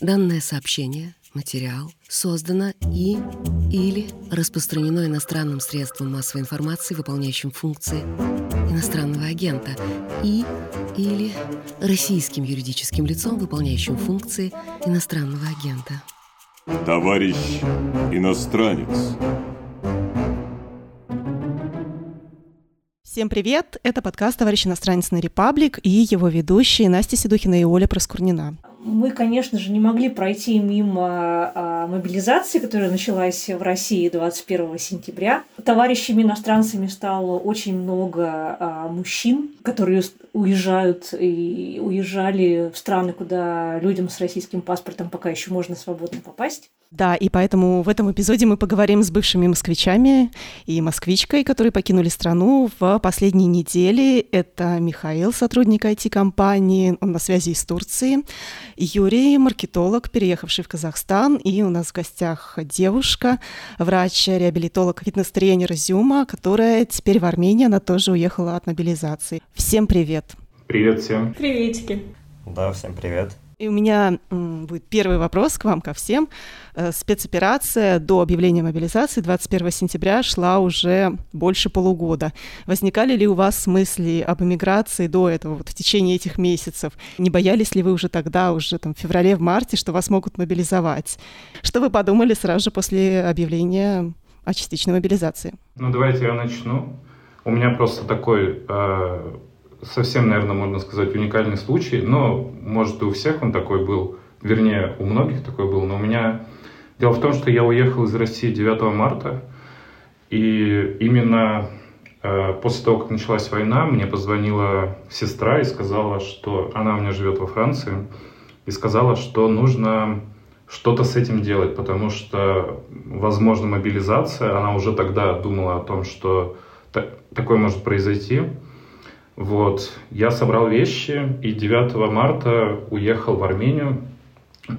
Данное сообщение, материал, создано и или распространено иностранным средством массовой информации, выполняющим функции иностранного агента, и или российским юридическим лицом, выполняющим функции иностранного агента. Товарищ иностранец. Всем привет! Это подкаст «Товарищ иностранец на Репаблик» и его ведущие Настя Седухина и Оля Проскурнина. Мы, конечно же, не могли пройти мимо а, мобилизации, которая началась в России 21 сентября. Товарищами иностранцами стало очень много а, мужчин, которые уезжают и уезжали в страны, куда людям с российским паспортом пока еще можно свободно попасть. Да, и поэтому в этом эпизоде мы поговорим с бывшими москвичами и москвичкой, которые покинули страну в последние недели. Это Михаил, сотрудник IT-компании, он на связи из Турции. Юрий, маркетолог, переехавший в Казахстан. И у нас в гостях девушка, врач-реабилитолог, фитнес-тренер Зюма, которая теперь в Армении, она тоже уехала от мобилизации. Всем привет! Привет всем! Приветики! Да, всем привет! И у меня будет первый вопрос к вам, ко всем. Э, спецоперация до объявления мобилизации 21 сентября шла уже больше полугода. Возникали ли у вас мысли об эмиграции до этого, вот в течение этих месяцев? Не боялись ли вы уже тогда, уже там в феврале, в марте, что вас могут мобилизовать? Что вы подумали сразу же после объявления о частичной мобилизации? Ну, давайте я начну. У меня просто такой э, совсем, наверное, можно сказать, уникальный случай, но, может, и у всех он такой был, вернее, у многих такой был, но у меня... Дело в том, что я уехал из России 9 марта, и именно э, после того, как началась война, мне позвонила сестра и сказала, что она у меня живет во Франции, и сказала, что нужно что-то с этим делать, потому что, возможно, мобилизация, она уже тогда думала о том, что такое может произойти, вот. Я собрал вещи и 9 марта уехал в Армению.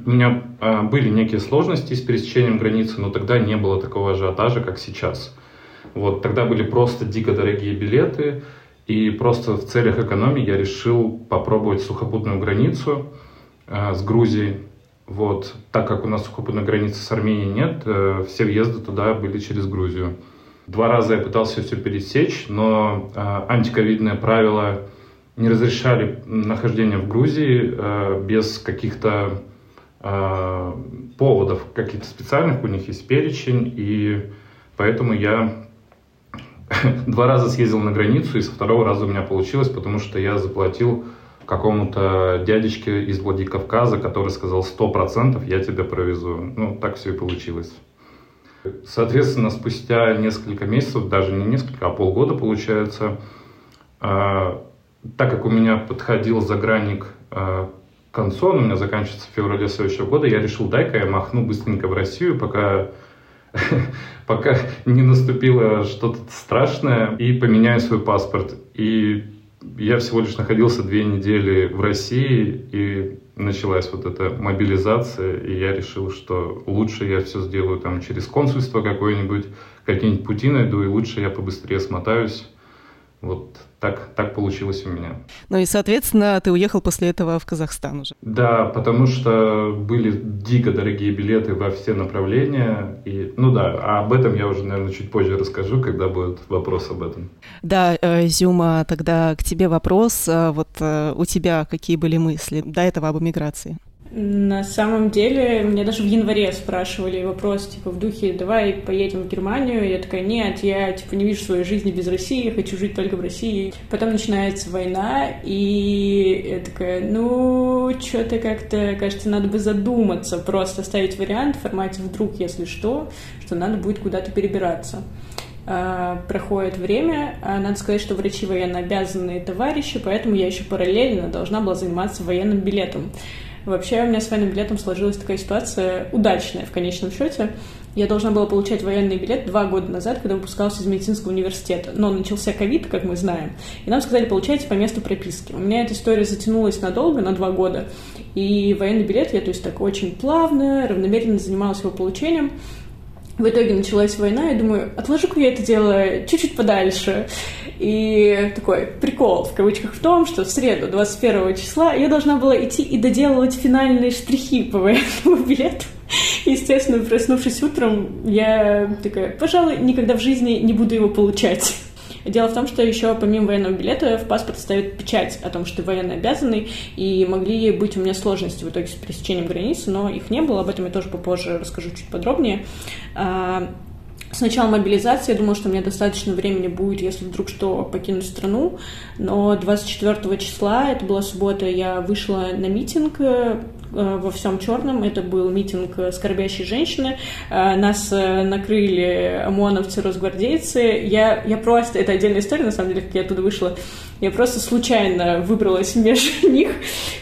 У меня э, были некие сложности с пересечением границы, но тогда не было такого ажиотажа, как сейчас. Вот. Тогда были просто дико дорогие билеты, и просто в целях экономии я решил попробовать сухопутную границу э, с Грузией. Вот. Так как у нас сухопутной границы с Арменией нет, э, все въезды туда были через Грузию. Два раза я пытался все пересечь, но э, антиковидные правила не разрешали нахождение в Грузии э, без каких-то поводов, каких-то специальных, у них есть перечень, и поэтому я два раза съездил на границу, и со второго раза у меня получилось, потому что я заплатил какому-то дядечке из Владикавказа, который сказал 100% я тебя провезу. Ну, так все и получилось. Соответственно, спустя несколько месяцев, даже не несколько, а полгода получается, а, так как у меня подходил загранник а, к концу, он у меня заканчивается в феврале следующего года, я решил, дай-ка я махну быстренько в Россию, пока, пока не наступило что-то страшное, и поменяю свой паспорт. И я всего лишь находился две недели в России, и началась вот эта мобилизация, и я решил, что лучше я все сделаю там через консульство какое-нибудь, какие-нибудь пути найду, и лучше я побыстрее смотаюсь. Вот так, так получилось у меня. Ну и, соответственно, ты уехал после этого в Казахстан уже. Да, потому что были дико дорогие билеты во все направления. И, ну да, а об этом я уже, наверное, чуть позже расскажу, когда будет вопрос об этом. Да, э, Зюма, тогда к тебе вопрос. Э, вот э, у тебя какие были мысли до этого об эмиграции? На самом деле, мне даже в январе спрашивали вопрос, типа, в духе, давай поедем в Германию. Я такая, нет, я, типа, не вижу своей жизни без России, я хочу жить только в России. Потом начинается война, и я такая, ну, что-то как-то, кажется, надо бы задуматься, просто ставить вариант в формате «вдруг, если что», что надо будет куда-то перебираться а, проходит время. А, надо сказать, что врачи военно обязанные товарищи, поэтому я еще параллельно должна была заниматься военным билетом. Вообще у меня с военным билетом сложилась такая ситуация удачная в конечном счете. Я должна была получать военный билет два года назад, когда выпускался из медицинского университета. Но начался ковид, как мы знаем, и нам сказали, получайте по месту прописки. У меня эта история затянулась надолго, на два года, и военный билет я, то есть, так очень плавно, равномерно занималась его получением. В итоге началась война, и думаю, отложу-ка я это дело чуть-чуть подальше. И такой прикол, в кавычках, в том, что в среду, 21 числа, я должна была идти и доделывать финальные штрихи по военному билету. Естественно, проснувшись утром, я такая, пожалуй, никогда в жизни не буду его получать. Дело в том, что еще помимо военного билета в паспорт ставят печать о том, что ты военно обязанный, и могли быть у меня сложности в итоге с пересечением границы, но их не было, об этом я тоже попозже расскажу чуть подробнее. С начала мобилизации я думала, что мне достаточно времени будет, если вдруг что, покинуть страну. Но 24 числа, это была суббота, я вышла на митинг э, во всем черном. Это был митинг скорбящей женщины. Э, нас э, накрыли ОМОНовцы, росгвардейцы. Я, я просто... Это отдельная история, на самом деле, как я оттуда вышла я просто случайно выбралась между них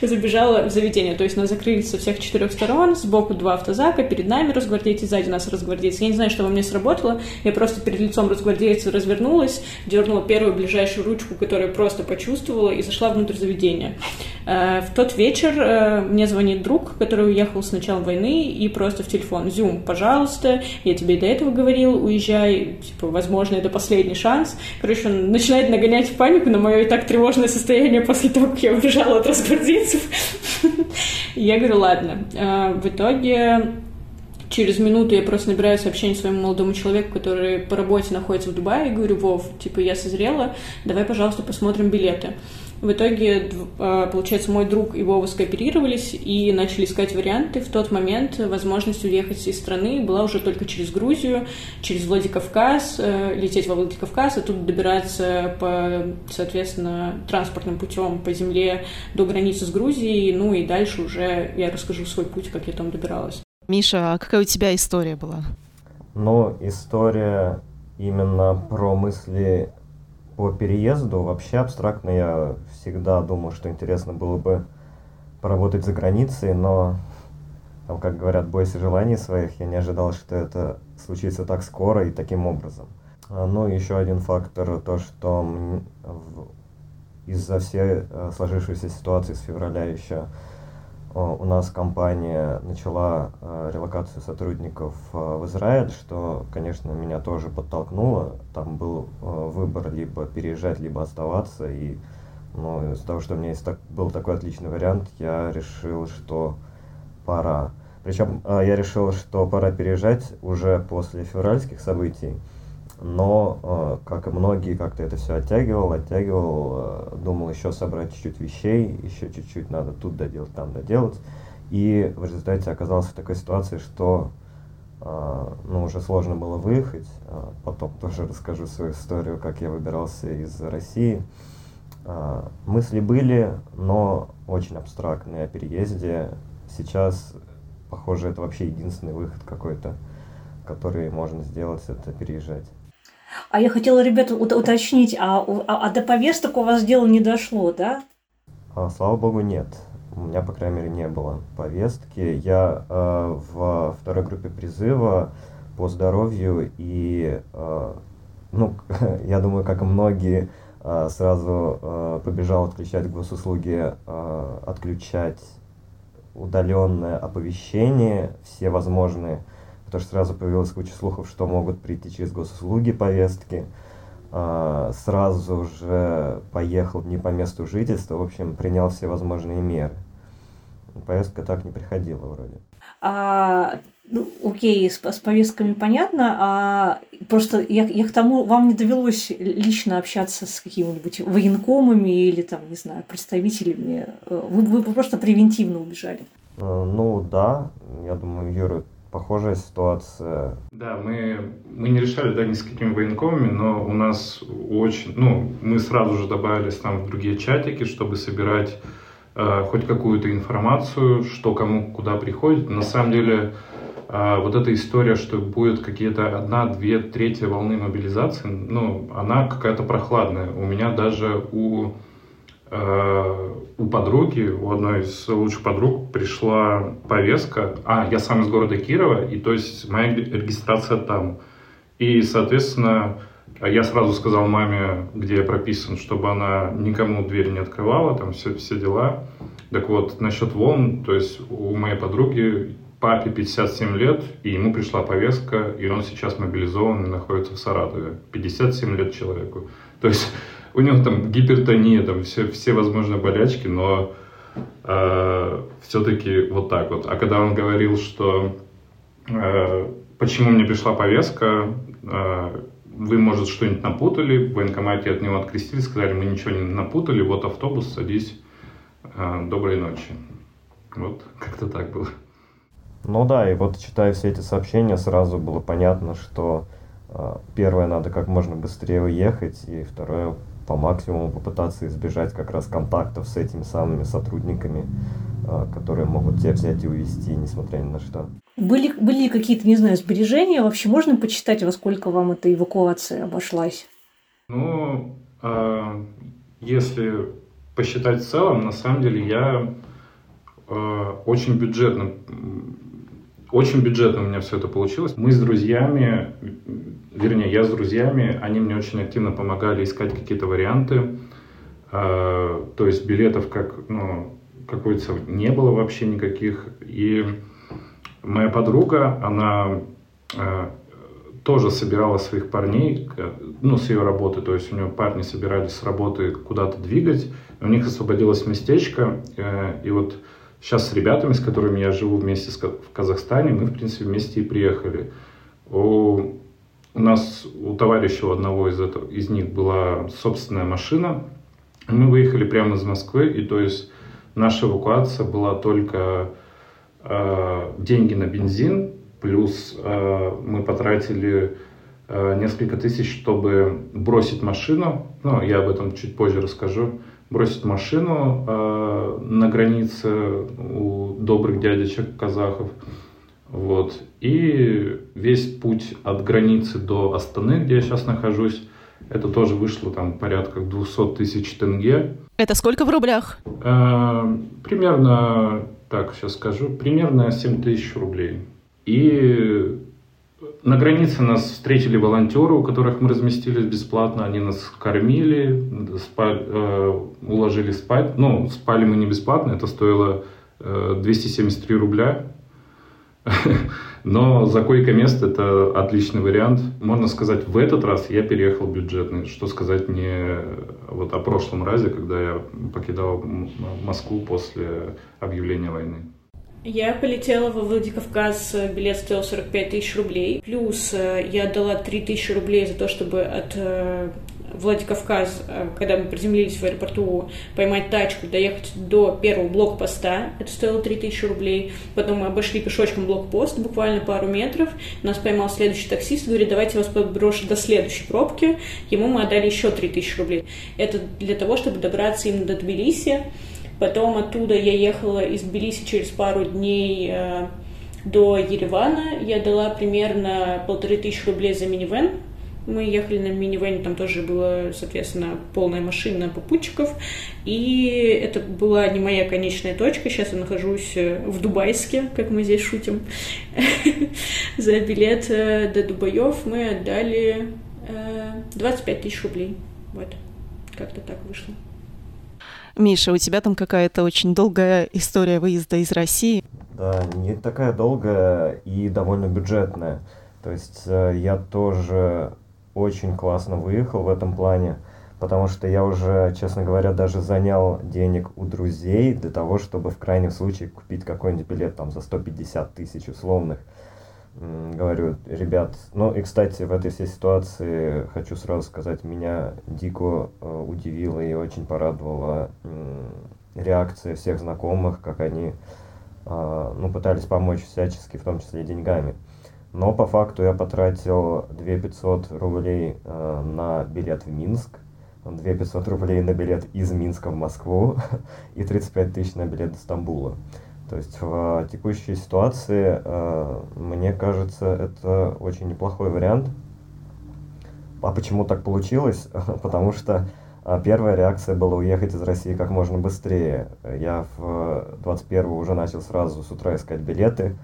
и забежала в заведение. То есть нас закрыли со всех четырех сторон, сбоку два автозака, перед нами разгвардейцы, сзади нас разгвардейцы. Я не знаю, что во мне сработало. Я просто перед лицом разгвардейца развернулась, дернула первую ближайшую ручку, которую просто почувствовала, и зашла внутрь заведения. Э, в тот вечер э, мне звонит друг, который уехал с начала войны, и просто в телефон. Зюм, пожалуйста, я тебе и до этого говорил, уезжай, типа, возможно, это последний шанс. Короче, он начинает нагонять панику на мое так тревожное состояние после того, как я убежала от росгвардейцев. Я говорю, ладно. А, в итоге через минуту я просто набираю сообщение своему молодому человеку, который по работе находится в Дубае, и говорю, Вов, типа, я созрела, давай, пожалуйста, посмотрим билеты. В итоге, а, получается, мой друг и Вова скооперировались и начали искать варианты. В тот момент возможность уехать из страны была уже только через Грузию, через Владикавказ, э, лететь во Владикавказ, а тут добираться по, соответственно, транспортным путем по земле до границы с Грузией, ну и дальше уже я расскажу свой путь, как я там добиралась. Миша, а какая у тебя история была? Ну, история именно про мысли по переезду вообще абстрактно я всегда думал, что интересно было бы поработать за границей, но там, как говорят, бойся желаний своих, я не ожидал, что это случится так скоро и таким образом. А, ну, еще один фактор, то, что из-за всей э, сложившейся ситуации с февраля еще у нас компания начала э, релокацию сотрудников э, в Израиль, что, конечно, меня тоже подтолкнуло. Там был выбор либо переезжать, либо оставаться. И ну, из-за того, что у меня есть так, был такой отличный вариант, я решил, что пора. Причем я решил, что пора переезжать уже после февральских событий но, э, как и многие, как-то это все оттягивал, оттягивал, э, думал еще собрать чуть-чуть вещей, еще чуть-чуть надо тут доделать, там доделать. И в результате оказался в такой ситуации, что э, ну, уже сложно было выехать. Потом тоже расскажу свою историю, как я выбирался из России. Мысли были, но очень абстрактные о переезде. Сейчас, похоже, это вообще единственный выход какой-то, который можно сделать, это переезжать. А я хотела, ребята, уточнить, а, а, а до повесток у вас дело не дошло, да? А, слава богу, нет. У меня, по крайней мере, не было повестки. Я э, в второй группе призыва по здоровью и, э, ну, я думаю, как и многие, сразу э, побежал отключать госуслуги, э, отключать удаленное оповещение, все возможные потому что сразу появилась куча слухов, что могут прийти через госуслуги повестки. Сразу же поехал не по месту жительства, в общем, принял все возможные меры. Повестка так не приходила вроде. А, ну, окей, с, с повестками понятно, а просто я, я к тому, вам не довелось лично общаться с какими-нибудь военкомами или там, не знаю, представителями, вы, вы просто превентивно убежали? А, ну да, я думаю, Юра похожая ситуация. Да, мы, мы не решали, да, ни с какими военкомами, но у нас очень, ну, мы сразу же добавились там в другие чатики, чтобы собирать э, хоть какую-то информацию, что кому куда приходит. На самом деле, э, вот эта история, что будет какие-то одна, две, третья волны мобилизации, ну, она какая-то прохладная. У меня даже у Э, у подруги, у одной из лучших подруг пришла повестка. А, я сам из города Кирова, и то есть моя регистрация там. И, соответственно, я сразу сказал маме, где я прописан, чтобы она никому дверь не открывала, там все, все дела. Так вот, насчет волн, то есть у моей подруги папе 57 лет, и ему пришла повестка, и он сейчас мобилизован и находится в Саратове. 57 лет человеку. То есть у него там гипертония, там все, все возможные болячки, но э, все-таки вот так вот. А когда он говорил, что э, почему мне пришла повестка, э, вы, может, что-нибудь напутали, в военкомате от него открестили, сказали, мы ничего не напутали, вот автобус, садись, э, доброй ночи. Вот как-то так было. Ну да, и вот читая все эти сообщения, сразу было понятно, что э, первое, надо как можно быстрее уехать, и второе, по максимуму попытаться избежать как раз контактов с этими самыми сотрудниками, э, которые могут тебя взять и увезти, несмотря ни на что. Были, были ли какие-то, не знаю, сбережения? Вообще можно почитать, во сколько вам эта эвакуация обошлась? Ну, э, если посчитать в целом, на самом деле я э, очень бюджетно очень бюджетно у меня все это получилось. Мы с друзьями, вернее, я с друзьями, они мне очень активно помогали искать какие-то варианты. Э, то есть билетов как, ну, какой-то не было вообще никаких. И моя подруга, она э, тоже собирала своих парней, ну, с ее работы, то есть у нее парни собирались с работы куда-то двигать, у них освободилось местечко, э, и вот Сейчас с ребятами, с которыми я живу вместе в Казахстане, мы, в принципе, вместе и приехали. У, у нас, у товарища у одного из, этого, из них была собственная машина. Мы выехали прямо из Москвы, и то есть наша эвакуация была только э, деньги на бензин, плюс э, мы потратили э, несколько тысяч, чтобы бросить машину. Ну, я об этом чуть позже расскажу бросить машину э, на границе у добрых дядечек казахов. Вот. И весь путь от границы до Астаны, где я сейчас нахожусь, это тоже вышло там порядка 200 тысяч тенге. Это сколько в рублях? Э, примерно, так, сейчас скажу, примерно 7 тысяч рублей. И на границе нас встретили волонтеры, у которых мы разместились бесплатно. Они нас кормили, спали, э, уложили спать. Ну, спали мы не бесплатно, это стоило э, 273 рубля. Но за койко-место это отличный вариант. Можно сказать, в этот раз я переехал бюджетный. Что сказать не вот о прошлом разе, когда я покидал Москву после объявления войны. Я полетела во Владикавказ, билет стоил 45 тысяч рублей. Плюс э, я отдала 3 тысячи рублей за то, чтобы от э, Владикавказ, э, когда мы приземлились в аэропорту, поймать тачку, доехать до первого блокпоста. Это стоило 3000 рублей. Потом мы обошли пешочком блокпост, буквально пару метров. Нас поймал следующий таксист, говорит, давайте вас подброшу до следующей пробки. Ему мы отдали еще 3000 рублей. Это для того, чтобы добраться именно до Тбилиси. Потом оттуда я ехала из Тбилиси через пару дней э, до Еревана. Я дала примерно полторы тысячи рублей за минивэн. Мы ехали на минивэне, там тоже была, соответственно, полная машина попутчиков. И это была не моя конечная точка. Сейчас я нахожусь э, в Дубайске, как мы здесь шутим. За билет э, до Дубаев мы отдали 25 тысяч рублей. Вот, как-то так вышло. Миша, у тебя там какая-то очень долгая история выезда из России. Да, не такая долгая и довольно бюджетная. То есть э, я тоже очень классно выехал в этом плане, потому что я уже, честно говоря, даже занял денег у друзей для того, чтобы в крайнем случае купить какой-нибудь билет там за 150 тысяч условных говорю, ребят, ну и, кстати, в этой всей ситуации хочу сразу сказать, меня дико э, удивила и очень порадовала реакция всех знакомых, как они э, ну, пытались помочь всячески, в том числе деньгами. Но по факту я потратил 2 500 рублей э, на билет в Минск, 2 500 рублей на билет из Минска в Москву и 35 тысяч на билет до Стамбула. То есть в текущей ситуации, э, мне кажется, это очень неплохой вариант. А почему так получилось? Потому что э, первая реакция была уехать из России как можно быстрее. Я в 21 уже начал сразу с утра искать билеты.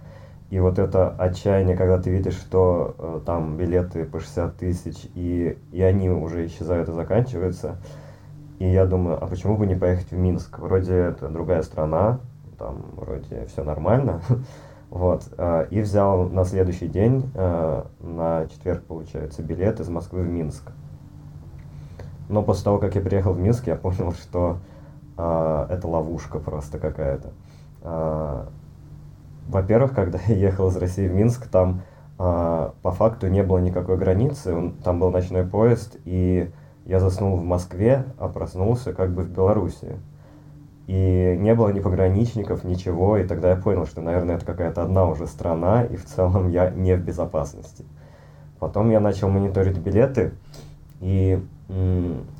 И вот это отчаяние, когда ты видишь, что э, там билеты по 60 тысяч, и, и они уже исчезают и заканчиваются. И я думаю, а почему бы не поехать в Минск? Вроде это другая страна, там вроде все нормально. Вот. Э, и взял на следующий день, э, на четверг, получается, билет из Москвы в Минск. Но после того, как я приехал в Минск, я понял, что э, это ловушка просто какая-то. Во-первых, когда я ехал из России в Минск, там по факту не было никакой границы, там был ночной поезд, и я заснул в Москве, а проснулся как бы в Беларуси. И не было ни пограничников, ничего, и тогда я понял, что, наверное, это какая-то одна уже страна, и в целом я не в безопасности. Потом я начал мониторить билеты, и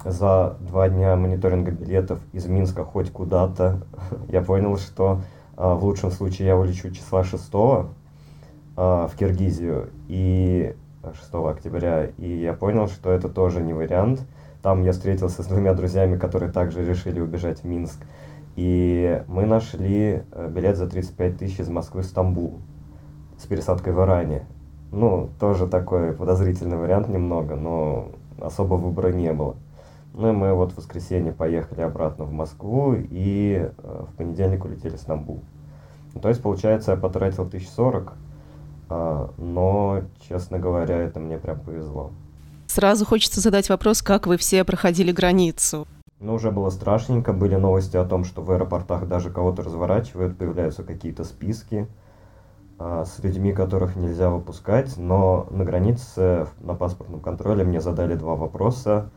за два дня мониторинга билетов из Минска хоть куда-то я понял, что а, в лучшем случае я улечу числа 6 а, в Киргизию и 6 октября, и я понял, что это тоже не вариант. Там я встретился с двумя друзьями, которые также решили убежать в Минск. И мы нашли э, билет за 35 тысяч из Москвы в Стамбул с пересадкой в Иране. Ну, тоже такой подозрительный вариант немного, но особо выбора не было. Ну и мы вот в воскресенье поехали обратно в Москву и э, в понедельник улетели в Стамбул. Ну, то есть, получается, я потратил 1040, э, но, честно говоря, это мне прям повезло. Сразу хочется задать вопрос, как вы все проходили границу? Ну, уже было страшненько, были новости о том, что в аэропортах даже кого-то разворачивают, появляются какие-то списки а, с людьми, которых нельзя выпускать, но на границе, на паспортном контроле мне задали два вопроса.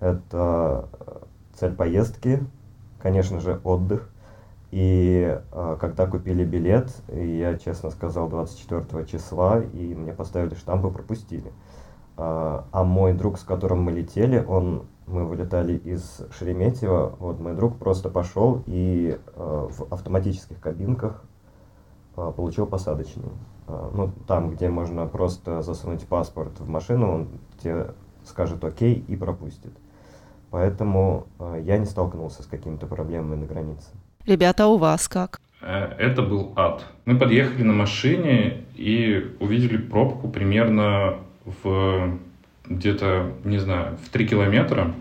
Это э, цель поездки, конечно же, отдых, и э, когда купили билет, я честно сказал 24 числа, и мне поставили штамп и пропустили. А, а мой друг, с которым мы летели, он мы вылетали из Шереметьево, вот мой друг просто пошел и э, в автоматических кабинках э, получил посадочный. Э, ну, там, где можно просто засунуть паспорт в машину, он тебе скажет окей и пропустит. Поэтому э, я не столкнулся с какими-то проблемами на границе. Ребята, а у вас как? Э, это был ад. Мы подъехали на машине и увидели пробку примерно в где-то, не знаю, в 3 километра.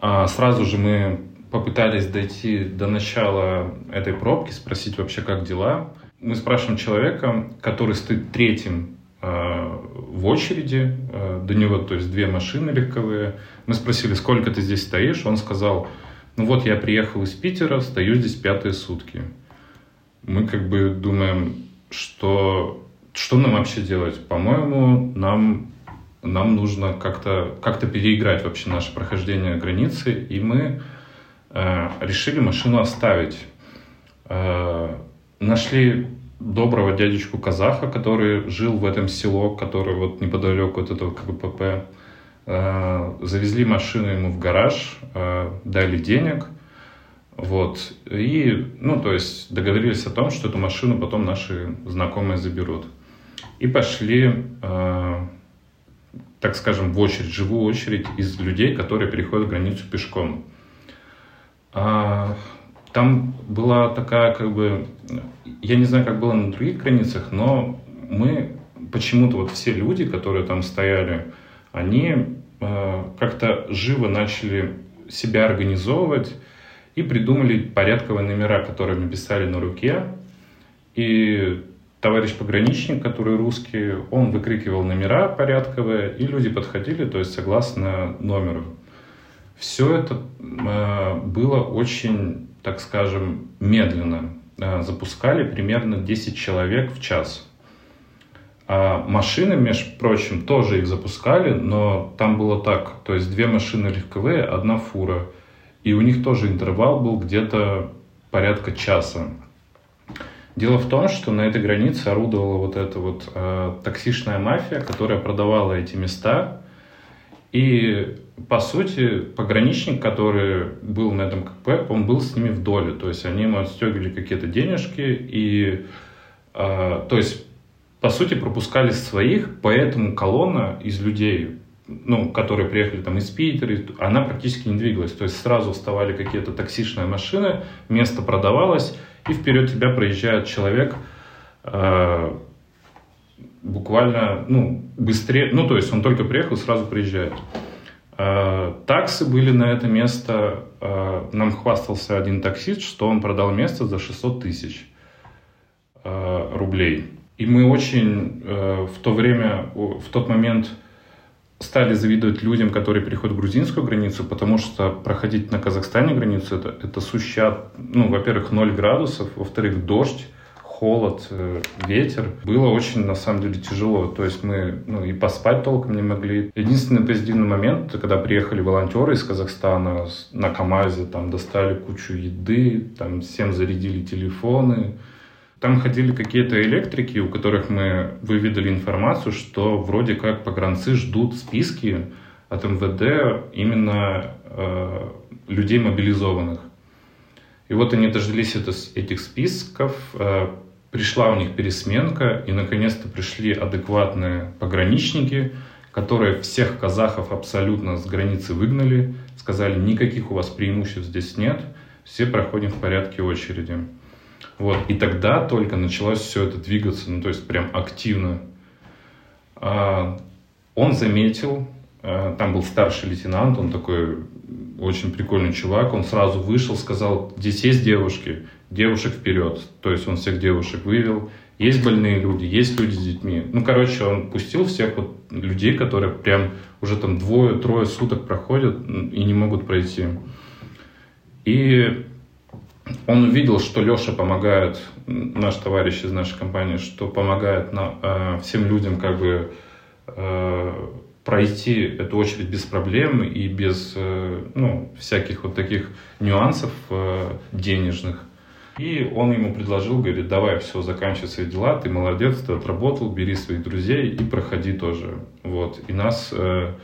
А сразу же мы попытались дойти до начала этой пробки, спросить вообще, как дела. Мы спрашиваем человека, который стоит третьим э, в очереди, э, до него, то есть две машины легковые. Мы спросили, сколько ты здесь стоишь? Он сказал, ну вот я приехал из Питера, стою здесь пятые сутки. Мы как бы думаем, что, что нам вообще делать? По-моему, нам нам нужно как-то как переиграть вообще наше прохождение границы, и мы э, решили машину оставить. Э, нашли доброго дядечку казаха, который жил в этом село, который вот неподалеку от этого КПП. Э, завезли машину ему в гараж, э, дали денег, вот, и, ну, то есть договорились о том, что эту машину потом наши знакомые заберут. И пошли э, так скажем, в очередь, живую очередь из людей, которые переходят границу пешком. А, там была такая, как бы, я не знаю, как было на других границах, но мы почему-то вот все люди, которые там стояли, они э, как-то живо начали себя организовывать и придумали порядковые номера, которые мы писали на руке. И товарищ пограничник, который русский, он выкрикивал номера порядковые, и люди подходили, то есть согласно номеру. Все это э, было очень, так скажем, медленно. Э, запускали примерно 10 человек в час. А машины, между прочим, тоже их запускали, но там было так, то есть две машины легковые, одна фура. И у них тоже интервал был где-то порядка часа. Дело в том, что на этой границе орудовала вот эта вот э, токсичная мафия, которая продавала эти места. И, по сути, пограничник, который был на этом КП, он был с ними в доле. То есть они ему отстегивали какие-то денежки. И, э, то есть, по сути, пропускали своих, поэтому колонна из людей, ну, которые приехали там из Питера, она практически не двигалась. То есть сразу вставали какие-то токсичные машины, место продавалось, и вперед тебя проезжает человек э, буквально, ну, быстрее, ну, то есть он только приехал, сразу приезжает. Э, таксы были на это место, э, нам хвастался один таксист, что он продал место за 600 тысяч. рублей. И мы очень в то время, в тот момент стали завидовать людям, которые переходят грузинскую границу, потому что проходить на Казахстане границу это, это суща, ну, во-первых, 0 градусов, во-вторых, дождь, холод, э, ветер. Было очень, на самом деле, тяжело. То есть мы ну, и поспать толком не могли. Единственный позитивный момент, когда приехали волонтеры из Казахстана на КАМАЗе, там достали кучу еды, там всем зарядили телефоны. Там ходили какие-то электрики, у которых мы выведали информацию, что вроде как погранцы ждут списки от МВД именно э, людей мобилизованных. И вот они дождались это, этих списков, э, пришла у них пересменка, и наконец-то пришли адекватные пограничники, которые всех казахов абсолютно с границы выгнали, сказали, никаких у вас преимуществ здесь нет, все проходим в порядке очереди. Вот. И тогда только началось все это двигаться, ну то есть прям активно. А, он заметил, а, там был старший лейтенант, он такой очень прикольный чувак, он сразу вышел, сказал, здесь есть девушки, девушек вперед. То есть он всех девушек вывел. Есть больные люди, есть люди с детьми. Ну, короче, он пустил всех вот людей, которые прям уже там двое-трое суток проходят и не могут пройти. И он увидел, что Леша помогает, наш товарищ из нашей компании, что помогает на, э, всем людям как бы э, пройти эту очередь без проблем и без э, ну, всяких вот таких нюансов э, денежных. И он ему предложил, говорит, давай, все, заканчивай свои дела, ты молодец, ты отработал, бери своих друзей и проходи тоже. Вот. И нас э,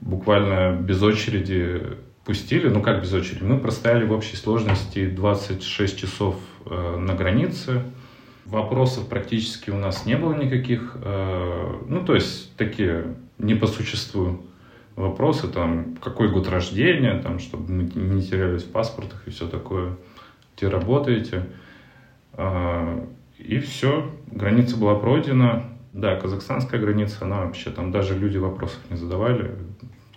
буквально без очереди пустили, ну как без очереди, мы простояли в общей сложности 26 часов э, на границе. Вопросов практически у нас не было никаких, э, ну то есть такие не по существу вопросы, там, какой год рождения, там, чтобы мы не терялись в паспортах и все такое где работаете. А, и все, граница была пройдена. Да, казахстанская граница, она вообще там даже люди вопросов не задавали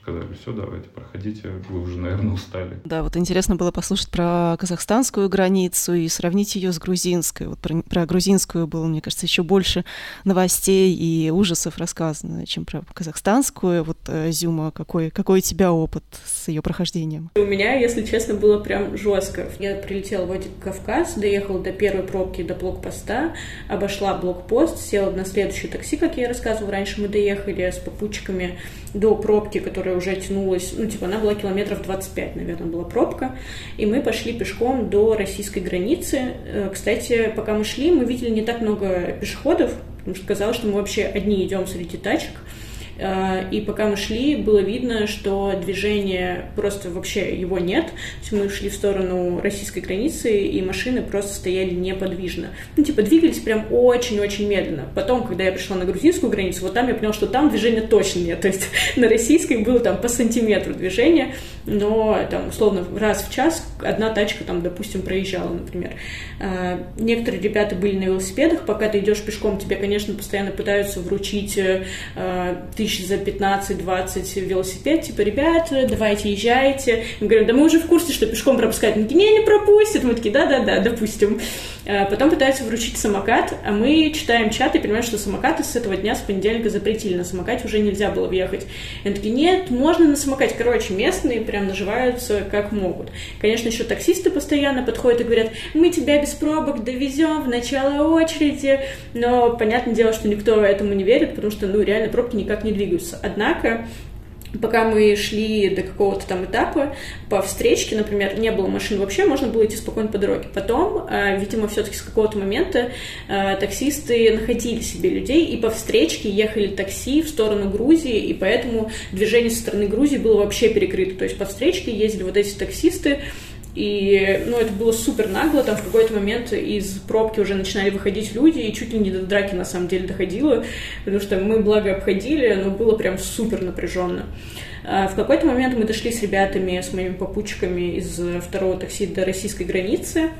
сказали, все, давайте, проходите, вы уже, наверное, устали. Да, вот интересно было послушать про казахстанскую границу и сравнить ее с грузинской. Вот про, про грузинскую было, мне кажется, еще больше новостей и ужасов рассказано, чем про казахстанскую. Вот, э, Зюма, какой, какой у тебя опыт с ее прохождением? У меня, если честно, было прям жестко. Я прилетела в Владикавказ, доехала до первой пробки, до блокпоста, обошла блокпост, села на следующее такси, как я рассказывала раньше, мы доехали с попутчиками до пробки, которая уже тянулась, ну, типа, она была километров 25, наверное, была пробка, и мы пошли пешком до российской границы. Э, кстати, пока мы шли, мы видели не так много пешеходов, потому что казалось, что мы вообще одни идем среди тачек, и пока мы шли, было видно, что движение просто вообще его нет. Мы шли в сторону российской границы, и машины просто стояли неподвижно. Ну, типа, двигались прям очень-очень медленно. Потом, когда я пришла на грузинскую границу, вот там я поняла, что там движения точно нет. То есть на российской было там по сантиметру движения, но там, условно, раз в час одна тачка там, допустим, проезжала, например. Э, некоторые ребята были на велосипедах, пока ты идешь пешком, тебе, конечно, постоянно пытаются вручить э, тысяч за 15-20 велосипед, типа, ребят, давайте езжайте. Мы говорим, да мы уже в курсе, что пешком пропускать. Такие, не, не пропустят. Мы такие, да-да-да, допустим. А потом пытаются вручить самокат, а мы читаем чат и понимаем, что самокаты с этого дня, с понедельника запретили. На самокате уже нельзя было въехать. И они такие, нет, можно на самокате. Короче, местные прям наживаются как могут. Конечно, еще таксисты постоянно подходят и говорят, мы тебя без пробок довезем в начало очереди. Но понятное дело, что никто этому не верит, потому что, ну, реально пробки никак не двигаются. Однако пока мы шли до какого-то там этапа, по встречке, например, не было машин вообще, можно было идти спокойно по дороге. Потом, э, видимо, все-таки с какого-то момента э, таксисты находили себе людей, и по встречке ехали такси в сторону Грузии, и поэтому движение со стороны Грузии было вообще перекрыто. То есть по встречке ездили вот эти таксисты, и, ну, это было супер нагло, там в какой-то момент из пробки уже начинали выходить люди, и чуть ли не до драки на самом деле доходило, потому что мы, благо, обходили, но было прям супер напряженно. А в какой-то момент мы дошли с ребятами, с моими попутчиками из второго такси до российской границы,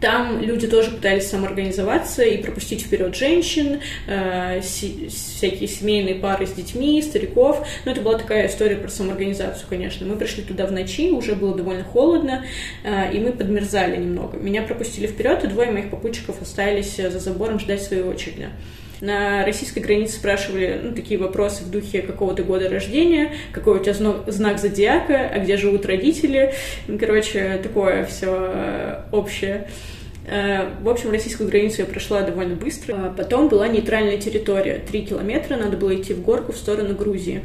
Там люди тоже пытались самоорганизоваться и пропустить вперед женщин, э, си- всякие семейные пары с детьми, стариков. Но это была такая история про самоорганизацию, конечно. Мы пришли туда в ночи, уже было довольно холодно, э, и мы подмерзали немного. Меня пропустили вперед, и двое моих попутчиков остались за забором ждать своей очереди. На российской границе спрашивали ну, такие вопросы в духе какого-то года рождения, какой у тебя знак зодиака, а где живут родители. Короче, такое все общее. Э, в общем, российскую границу я прошла довольно быстро. А потом была нейтральная территория. Три километра, надо было идти в горку в сторону Грузии.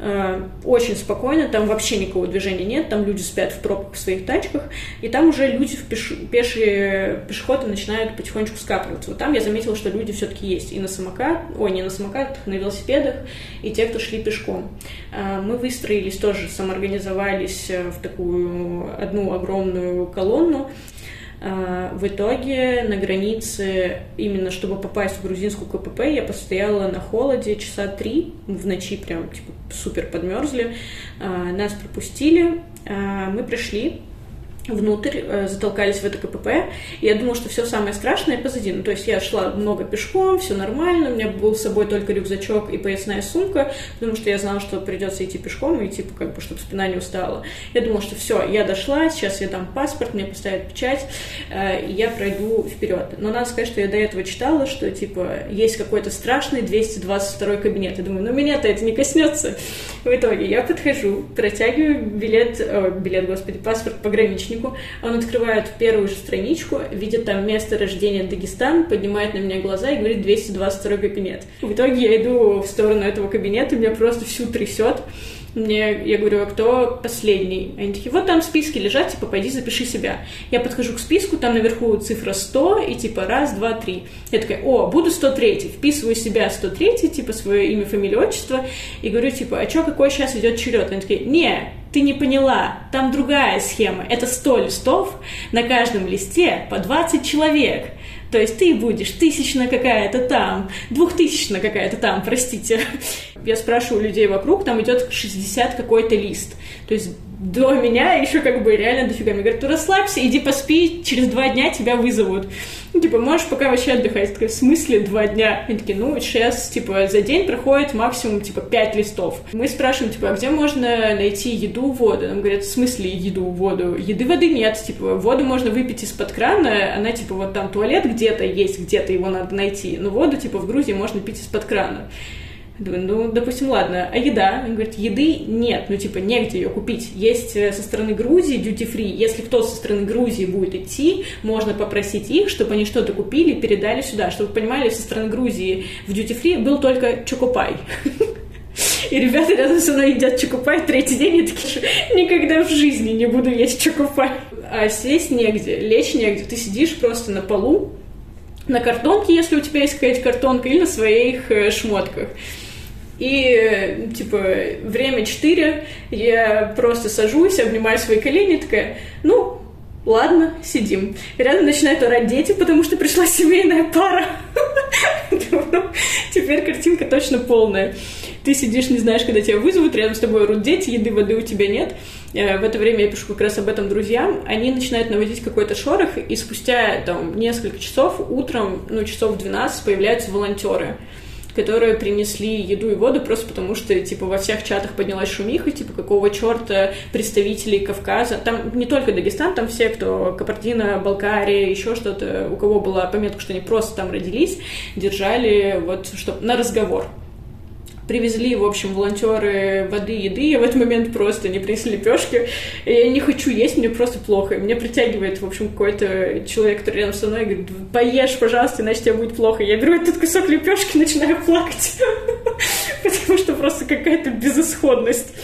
Э, очень спокойно, там вообще никакого движения нет, там люди спят в пробках в своих тачках, и там уже люди в пеш... пешие пешеходы начинают потихонечку скапливаться. Вот там я заметила, что люди все-таки есть и на самокат, ой, не на самокатах, на велосипедах, и те, кто шли пешком. Э, мы выстроились тоже, самоорганизовались в такую одну огромную колонну, в итоге на границе, именно чтобы попасть в грузинскую КПП, я постояла на холоде часа три, в ночи прям типа супер подмерзли. А, нас пропустили, а, мы пришли, внутрь, э, затолкались в это КПП, и я думала, что все самое страшное позади. Ну, то есть я шла много пешком, все нормально, у меня был с собой только рюкзачок и поясная сумка, потому что я знала, что придется идти пешком, и типа, как бы, чтобы спина не устала. Я думала, что все, я дошла, сейчас я дам паспорт, мне поставят печать, э, и я пройду вперед. Но надо сказать, что я до этого читала, что, типа, есть какой-то страшный 222 кабинет. Я думаю, ну, меня-то это не коснется. В итоге я подхожу, протягиваю билет, о, билет, господи, паспорт пограничнику, книгу. Он открывает первую же страничку, видит там место рождения Дагестан, поднимает на меня глаза и говорит 222 кабинет. В итоге я иду в сторону этого кабинета, меня просто всю трясет. Мне, я говорю, а кто последний? Они такие, вот там списки лежат, типа, пойди запиши себя. Я подхожу к списку, там наверху цифра 100, и типа раз, два, три. Я такая, о, буду 103, вписываю себя 103, типа, свое имя, фамилию, отчество, и говорю, типа, а что, какой сейчас идет черед? Они такие, не, ты не поняла, там другая схема. Это 100 листов, на каждом листе по 20 человек. То есть ты будешь тысячна какая-то там, двухтысячна какая-то там, простите. Я спрашиваю людей вокруг, там идет 60 какой-то лист. То есть до меня еще как бы реально дофига. Мне говорят, ну расслабься, иди поспи, через два дня тебя вызовут. Ну, типа, можешь пока вообще отдыхать. Такая, в смысле два дня? Они такие, ну, сейчас, типа, за день проходит максимум, типа, пять листов. Мы спрашиваем, типа, а где можно найти еду, воду? Нам говорят, в смысле еду, воду? Еды, воды нет, типа, воду можно выпить из-под крана, она, типа, вот там туалет где-то есть, где-то его надо найти, но воду, типа, в Грузии можно пить из-под крана. Думаю, ну, допустим, ладно, а еда? Он говорит, еды нет, ну, типа, негде ее купить. Есть э, со стороны Грузии duty free. Если кто со стороны Грузии будет идти, можно попросить их, чтобы они что-то купили передали сюда. Чтобы вы понимали, со стороны Грузии в duty free был только чокопай. И ребята рядом со мной едят чокопай третий день, и такие, никогда в жизни не буду есть чокопай. А сесть негде, лечь негде. Ты сидишь просто на полу, на картонке, если у тебя есть какая-то картонка, или на своих э, шмотках. И, типа, время 4, я просто сажусь, обнимаю свои колени, такая, ну, ладно, сидим. И рядом начинают орать дети, потому что пришла семейная пара. Теперь картинка точно полная. Ты сидишь, не знаешь, когда тебя вызовут, рядом с тобой орут дети, еды, воды у тебя нет. Э, в это время я пишу как раз об этом друзьям. Они начинают наводить какой-то шорох, и спустя там несколько часов, утром, ну, часов 12, появляются волонтеры которые принесли еду и воду просто потому, что, типа, во всех чатах поднялась шумиха, типа, какого черта представителей Кавказа. Там не только Дагестан, там все, кто Капардина, Болгария, еще что-то, у кого была пометка, что они просто там родились, держали вот, чтобы на разговор привезли, в общем, волонтеры воды, еды, я в этот момент просто не принесли лепешки, я не хочу есть, мне просто плохо, и мне притягивает, в общем, какой-то человек, который рядом со мной, говорит, поешь, пожалуйста, иначе тебе будет плохо. Я беру этот кусок лепешки, начинаю плакать, потому что просто какая-то безысходность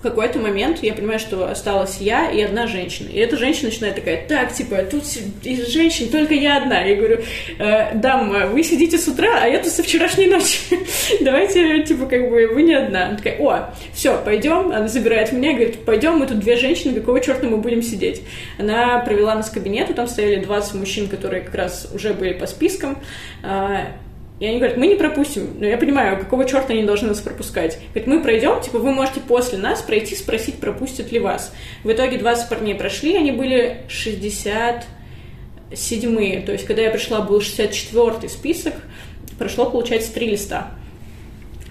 в какой-то момент я понимаю, что осталась я и одна женщина. И эта женщина начинает такая, так, типа, тут из женщин только я одна. Я говорю, э, дама, вы сидите с утра, а я тут со вчерашней ночи. Давайте, типа, как бы, вы не одна. Она такая, о, все, пойдем. Она забирает меня и говорит, пойдем, мы тут две женщины, какого черта мы будем сидеть? Она провела нас к кабинету, там стояли 20 мужчин, которые как раз уже были по спискам. А, и они говорят, мы не пропустим. Но я понимаю, какого черта они должны нас пропускать. Говорят, мы пройдем, типа, вы можете после нас пройти, спросить, пропустят ли вас. В итоге 20 парней прошли, они были 60 седьмые. То есть, когда я пришла, был 64-й список, прошло, получается, три листа.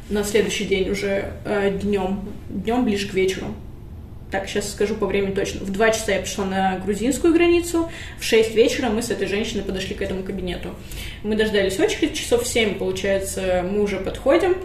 На следующий день уже э, днем, днем ближе к вечеру так, сейчас скажу по времени точно, в 2 часа я пришла на грузинскую границу, в 6 вечера мы с этой женщиной подошли к этому кабинету. Мы дождались очередь, часов в 7, получается, мы уже подходим,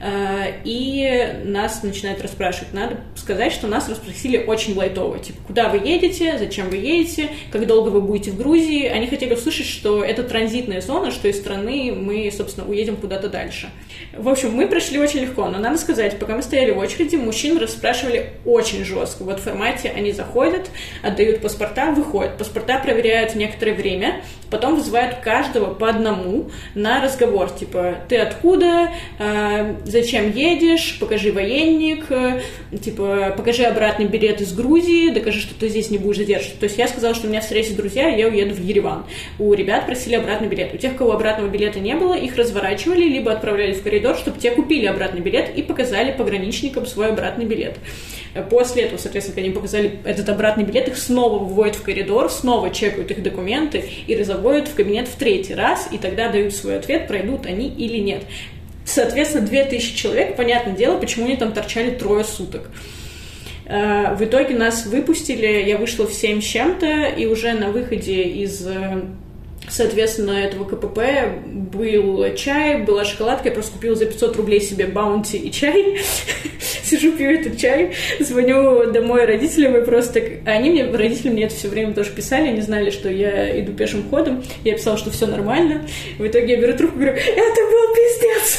э, и нас начинают расспрашивать. Надо сказать, что нас расспросили очень лайтово, типа, куда вы едете, зачем вы едете, как долго вы будете в Грузии. Они хотели услышать, что это транзитная зона, что из страны мы, собственно, уедем куда-то дальше. В общем, мы прошли очень легко, но надо сказать, пока мы стояли в очереди, мужчин расспрашивали очень жестко. Вот в формате они заходят, отдают паспорта, выходят. Паспорта проверяют некоторое время, потом вызывают каждого по одному на разговор. Типа, ты откуда, э, зачем едешь, покажи военник, э, типа, покажи обратный билет из Грузии, докажи, что ты здесь не будешь задерживаться. То есть я сказала, что у меня встретятся друзья, и я уеду в Ереван. У ребят просили обратный билет. У тех, кого обратного билета не было, их разворачивали, либо отправляли в коридор, чтобы те купили обратный билет и показали пограничникам свой обратный билет. После этого, соответственно, когда они показали этот обратный билет, их снова выводят в коридор, снова чекают их документы и разоводят в кабинет в третий раз, и тогда дают свой ответ, пройдут они или нет. Соответственно, 2000 человек, понятное дело, почему они там торчали трое суток. Э, в итоге нас выпустили, я вышла в 7 с чем-то, и уже на выходе из э, Соответственно, этого КПП был чай, была шоколадка. Я просто купила за 500 рублей себе баунти и чай. Сижу, пью этот чай, звоню домой родителям и просто... Они мне, родители мне это все время тоже писали, они знали, что я иду пешим ходом. Я писала, что все нормально. В итоге я беру трубку и говорю, это был пиздец!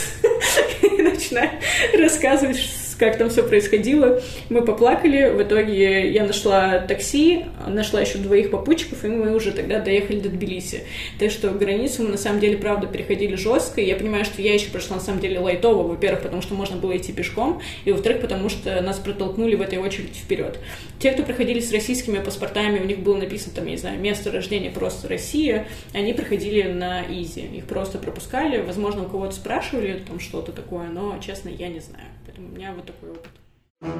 И начинаю рассказывать, как там все происходило. Мы поплакали, в итоге я нашла такси, нашла еще двоих попутчиков, и мы уже тогда доехали до Тбилиси. Так что границу мы на самом деле, правда, переходили жестко, я понимаю, что я еще прошла на самом деле лайтово, во-первых, потому что можно было идти пешком, и во-вторых, потому что нас протолкнули в этой очереди вперед. Те, кто проходили с российскими паспортами, у них было написано там, я не знаю, место рождения просто Россия, они проходили на изи, их просто пропускали, возможно, у кого-то спрашивали там что-то такое, но, честно, я не знаю. Поэтому у меня вот такой опыт.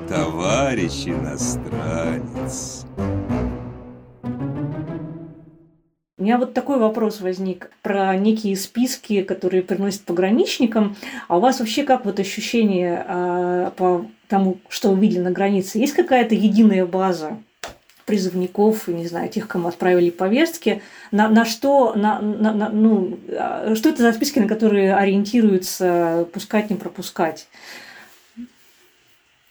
Товарищ иностранец. У меня вот такой вопрос возник про некие списки, которые приносят пограничникам. А у вас вообще как вот ощущение э, по тому, что вы видели на границе? Есть какая-то единая база призывников, не знаю, тех, кому отправили повестки, на, на что, на, на, на, ну, а, что это за списки, на которые ориентируются пускать, не пропускать?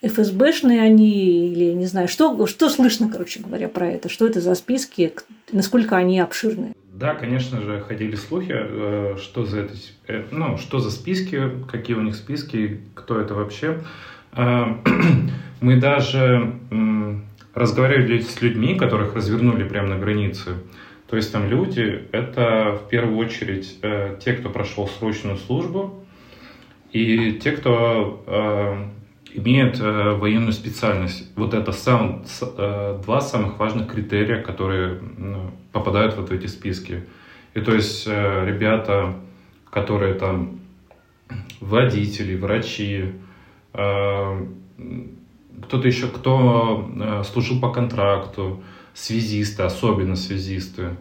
ФСБшные они или не знаю, что, что слышно, короче говоря, про это, что это за списки, насколько они обширны. Да, конечно же, ходили слухи, э, что за это, э, ну, что за списки, какие у них списки, кто это вообще. Э, мы даже разговаривали с людьми, которых развернули прямо на границе. То есть там люди, это в первую очередь те, кто прошел срочную службу, и те, кто имеют э, военную специальность. Вот это сам, э, два самых важных критерия, которые ну, попадают вот в эти списки. И то есть э, ребята, которые там водители, врачи, э, кто-то еще, кто э, служил по контракту, связисты, особенно связисты,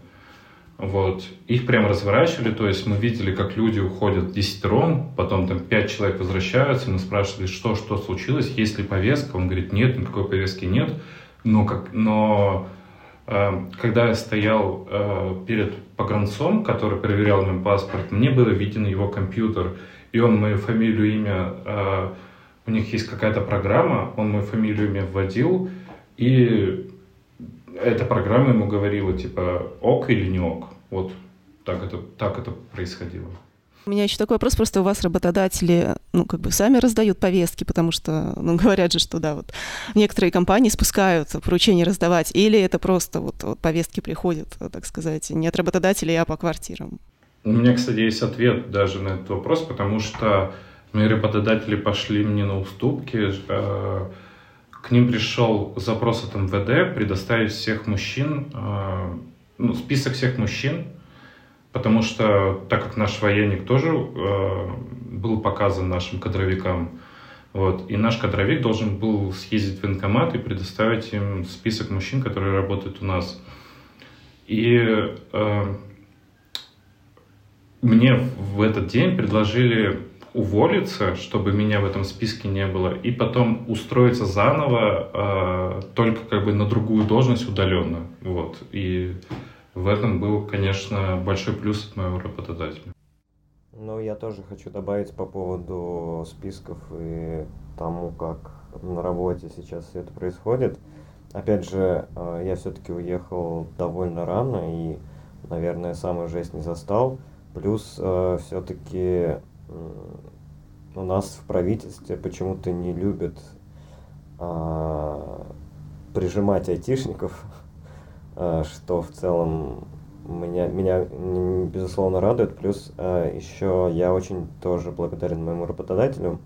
вот. Их прям разворачивали, то есть мы видели, как люди уходят десятером, потом там пять человек возвращаются, мы спрашивали, что, что случилось, есть ли повестка, он говорит, нет, никакой повестки нет, но, как, но э, когда я стоял э, перед погранцом, который проверял мой паспорт, мне было виден его компьютер, и он мою фамилию, имя, э, у них есть какая-то программа, он мою фамилию, имя вводил, и эта программа ему говорила, типа, ок или не ок. Вот так это, так это происходило. У меня еще такой вопрос, просто у вас работодатели, ну, как бы сами раздают повестки, потому что, ну, говорят же, что, да, вот некоторые компании спускают поручения раздавать, или это просто вот, вот повестки приходят, так сказать, не от работодателей, а по квартирам? У меня, кстати, есть ответ даже на этот вопрос, потому что мои работодатели пошли мне на уступки, э, к ним пришел запрос от МВД предоставить всех мужчин, э, ну, список всех мужчин, потому что, так как наш военник тоже э, был показан нашим кадровикам, вот, и наш кадровик должен был съездить в военкомат и предоставить им список мужчин, которые работают у нас. И э, мне в этот день предложили уволиться, чтобы меня в этом списке не было, и потом устроиться заново, э, только как бы на другую должность удаленно. Вот. И в этом был, конечно, большой плюс от моего работодателя. Ну, я тоже хочу добавить по поводу списков и тому, как на работе сейчас все это происходит. Опять же, э, я все-таки уехал довольно рано и, наверное, самую жесть не застал. Плюс э, все-таки у нас в правительстве почему-то не любят а, прижимать айтишников, а, что в целом меня, меня безусловно радует. Плюс а, еще я очень тоже благодарен моему работодателю.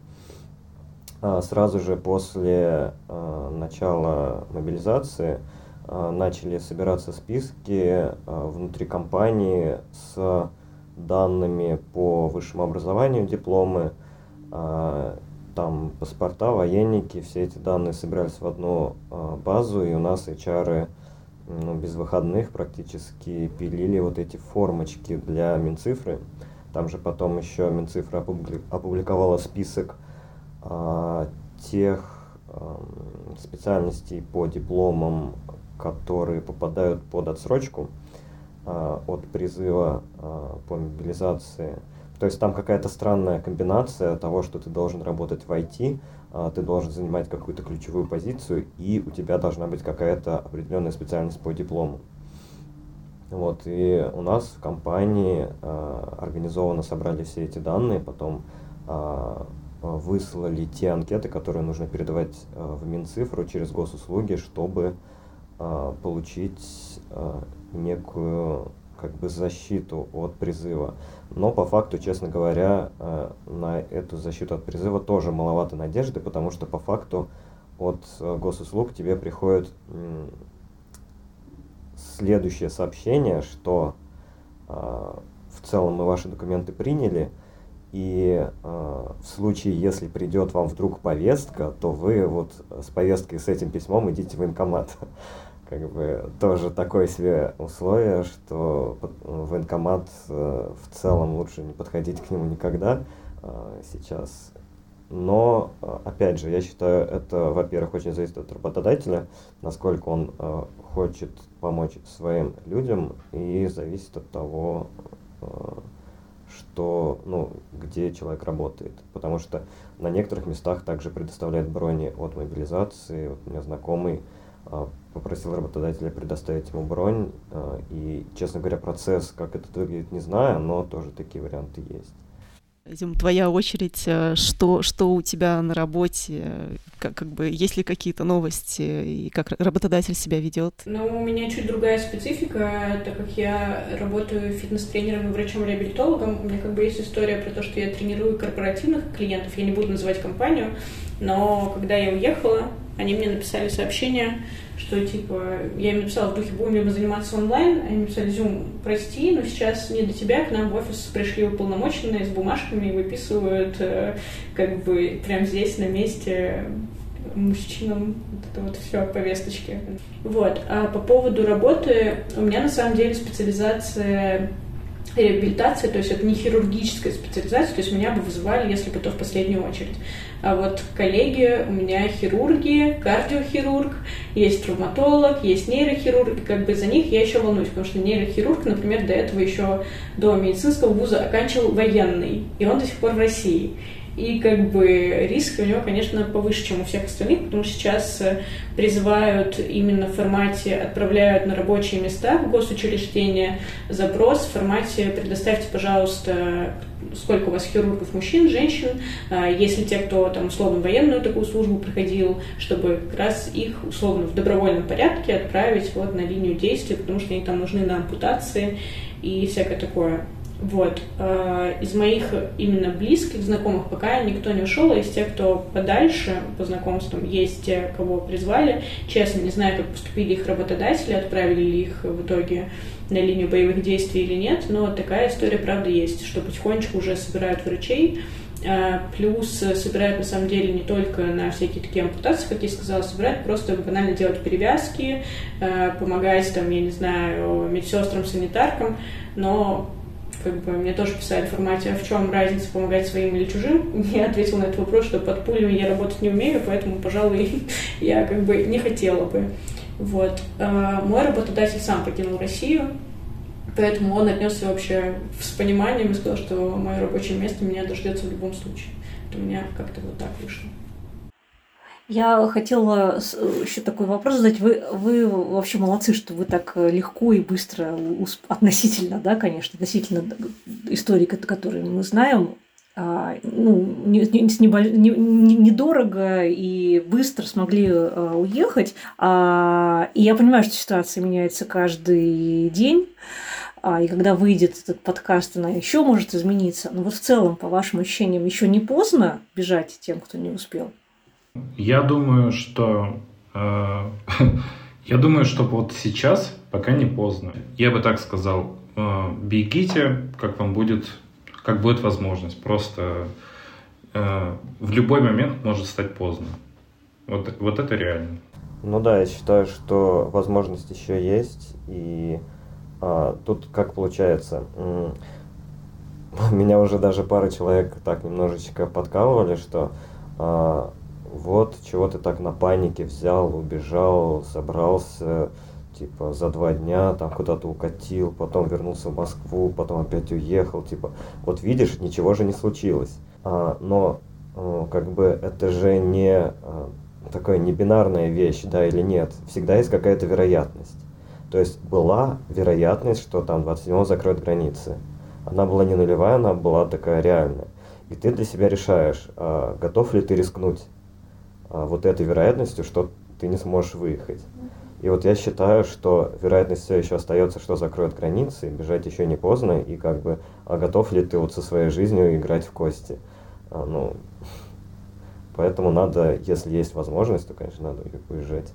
А, сразу же после а, начала мобилизации а, начали собираться списки а, внутри компании с данными по высшему образованию, дипломы, а, там паспорта, военники, все эти данные собирались в одну а, базу, и у нас HR ну, без выходных практически пилили вот эти формочки для Минцифры. Там же потом еще Минцифра опубликовала список а, тех специальностей по дипломам, которые попадают под отсрочку от призыва а, по мобилизации. То есть там какая-то странная комбинация того, что ты должен работать в IT, а, ты должен занимать какую-то ключевую позицию, и у тебя должна быть какая-то определенная специальность по диплому. Вот, и у нас в компании организованно собрали все эти данные, потом выслали те анкеты, которые нужно передавать в Минцифру через госуслуги, чтобы получить некую как бы защиту от призыва. Но по факту, честно говоря, э, на эту защиту от призыва тоже маловато надежды, потому что по факту от э, госуслуг тебе приходит следующее сообщение, что э, в целом мы ваши документы приняли, и в случае, если придет вам вдруг повестка, то вы вот с повесткой, с этим письмом идите в военкомат как бы тоже такое себе условие, что военкомат э, в целом лучше не подходить к нему никогда э, сейчас. Но, э, опять же, я считаю, это, во-первых, очень зависит от работодателя, насколько он хочет помочь своим людям, и зависит от того, что, ну, где человек работает. Потому что на некоторых местах также предоставляют брони от мобилизации. Вот у меня знакомый попросил работодателя предоставить ему бронь. А, и, честно говоря, процесс, как это выглядит, не знаю, но тоже такие варианты есть. Идем, твоя очередь. Э, что, что у тебя на работе? Как, как бы, есть ли какие-то новости? И как работодатель себя ведет? Ну, у меня чуть другая специфика, так как я работаю фитнес-тренером и врачом-реабилитологом. У меня как бы есть история про то, что я тренирую корпоративных клиентов. Я не буду называть компанию, но когда я уехала, они мне написали сообщение, что, типа, я им написала в духе, будем ли мы заниматься онлайн, они написали, Зюм, прости, но сейчас не до тебя, к нам в офис пришли уполномоченные с бумажками и выписывают, э, как бы, прямо здесь, на месте мужчинам вот это вот все повесточки. Вот. А по поводу работы, у меня на самом деле специализация реабилитация, то есть это не хирургическая специализация, то есть меня бы вызывали, если бы то в последнюю очередь. А вот коллеги у меня хирурги, кардиохирург, есть травматолог, есть нейрохирург, и как бы за них я еще волнуюсь, потому что нейрохирург, например, до этого еще до медицинского вуза оканчивал военный, и он до сих пор в России. И как бы риск у него, конечно, повыше, чем у всех остальных, потому что сейчас э, призывают именно в формате, отправляют на рабочие места в госучреждения запрос в формате «предоставьте, пожалуйста, сколько у вас хирургов мужчин, женщин, а, если те, кто там условно военную такую службу проходил, чтобы как раз их условно в добровольном порядке отправить вот на линию действия, потому что они там нужны на ампутации и всякое такое. Вот. А, из моих именно близких знакомых пока никто не ушел, а из тех, кто подальше по знакомствам, есть те, кого призвали. Честно, не знаю, как поступили их работодатели, отправили ли их в итоге на линию боевых действий или нет, но такая история, правда, есть, что потихонечку уже собирают врачей, А, плюс собирают, на самом деле, не только на всякие такие ампутации, как я сказала, собирают просто банально делать перевязки, а, помогать, там, я не знаю, медсестрам, санитаркам, но как бы мне тоже писали в формате, а в чем разница помогать своим или чужим? Я ответила на этот вопрос, что под пулями я работать не умею, поэтому, пожалуй, я как бы не хотела бы. Вот. А, мой работодатель сам покинул Россию, поэтому он отнесся вообще с пониманием и сказал, что мое рабочее место меня дождется в любом случае. Это у меня как-то вот так вышло. Я хотела еще такой вопрос задать. Вы, вы вообще молодцы, что вы так легко и быстро, относительно, да, конечно, относительно истории, которую мы знаем, а, ну, недорого не, не, не и быстро смогли а, уехать. А, и я понимаю, что ситуация меняется каждый день. И когда выйдет этот подкаст, она еще может измениться. Но вот в целом, по вашим ощущениям, еще не поздно бежать тем, кто не успел? Я думаю, что э, я думаю, что вот сейчас пока не поздно. Я бы так сказал, э, бегите, как вам будет как будет возможность. Просто э, в любой момент может стать поздно. Вот, вот это реально. Ну да, я считаю, что возможность еще есть. И а, тут как получается, меня уже даже пара человек так немножечко подкалывали, что а, вот чего ты так на панике взял, убежал, собрался, типа, за два дня там куда-то укатил, потом вернулся в Москву, потом опять уехал, типа, вот видишь, ничего же не случилось. А, но, а, как бы, это же не а, такая не бинарная вещь, да или нет. Всегда есть какая-то вероятность. То есть была вероятность, что там 27 закроют границы. Она была не нулевая, она была такая реальная. И ты для себя решаешь, а, готов ли ты рискнуть вот этой вероятностью, что ты не сможешь выехать. И вот я считаю, что вероятность все еще остается, что закроют границы, бежать еще не поздно, и как бы, а готов ли ты вот со своей жизнью играть в кости? А, ну, поэтому надо, если есть возможность, то, конечно, надо уезжать.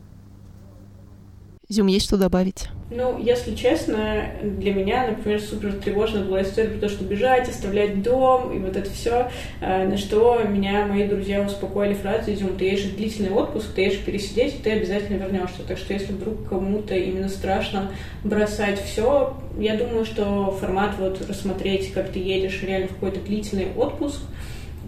Зюм, есть что добавить? Ну, если честно, для меня, например, супер тревожная была история про то, что бежать, оставлять дом и вот это все, э, на что меня мои друзья успокоили фразой «Изюм, ты едешь в длительный отпуск, ты едешь пересидеть, ты обязательно вернешься». Так что если вдруг кому-то именно страшно бросать все, я думаю, что формат вот рассмотреть, как ты едешь реально в какой-то длительный отпуск –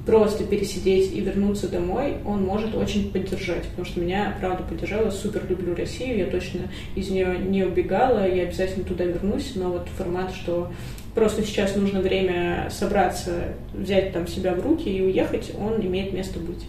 просто пересидеть и вернуться домой, он может очень поддержать, потому что меня, правда, поддержала, супер люблю Россию, я точно из нее не убегала, я обязательно туда вернусь, но вот формат, что просто сейчас нужно время собраться, взять там себя в руки и уехать, он имеет место быть.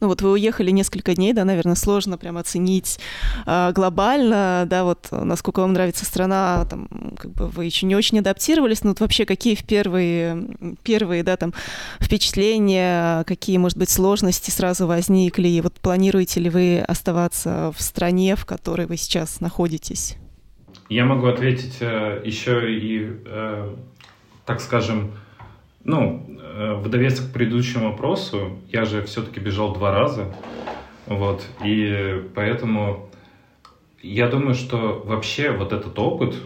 Ну вот вы уехали несколько дней, да, наверное, сложно прям оценить э, глобально, да, вот насколько вам нравится страна, там, как бы вы еще не очень адаптировались, но вот вообще какие в первые, первые, да, там, впечатления, какие, может быть, сложности сразу возникли, и вот планируете ли вы оставаться в стране, в которой вы сейчас находитесь? Я могу ответить э, еще и, э, так скажем, ну, э, в довесок к предыдущему вопросу, я же все-таки бежал два раза, вот, и поэтому я думаю, что вообще вот этот опыт,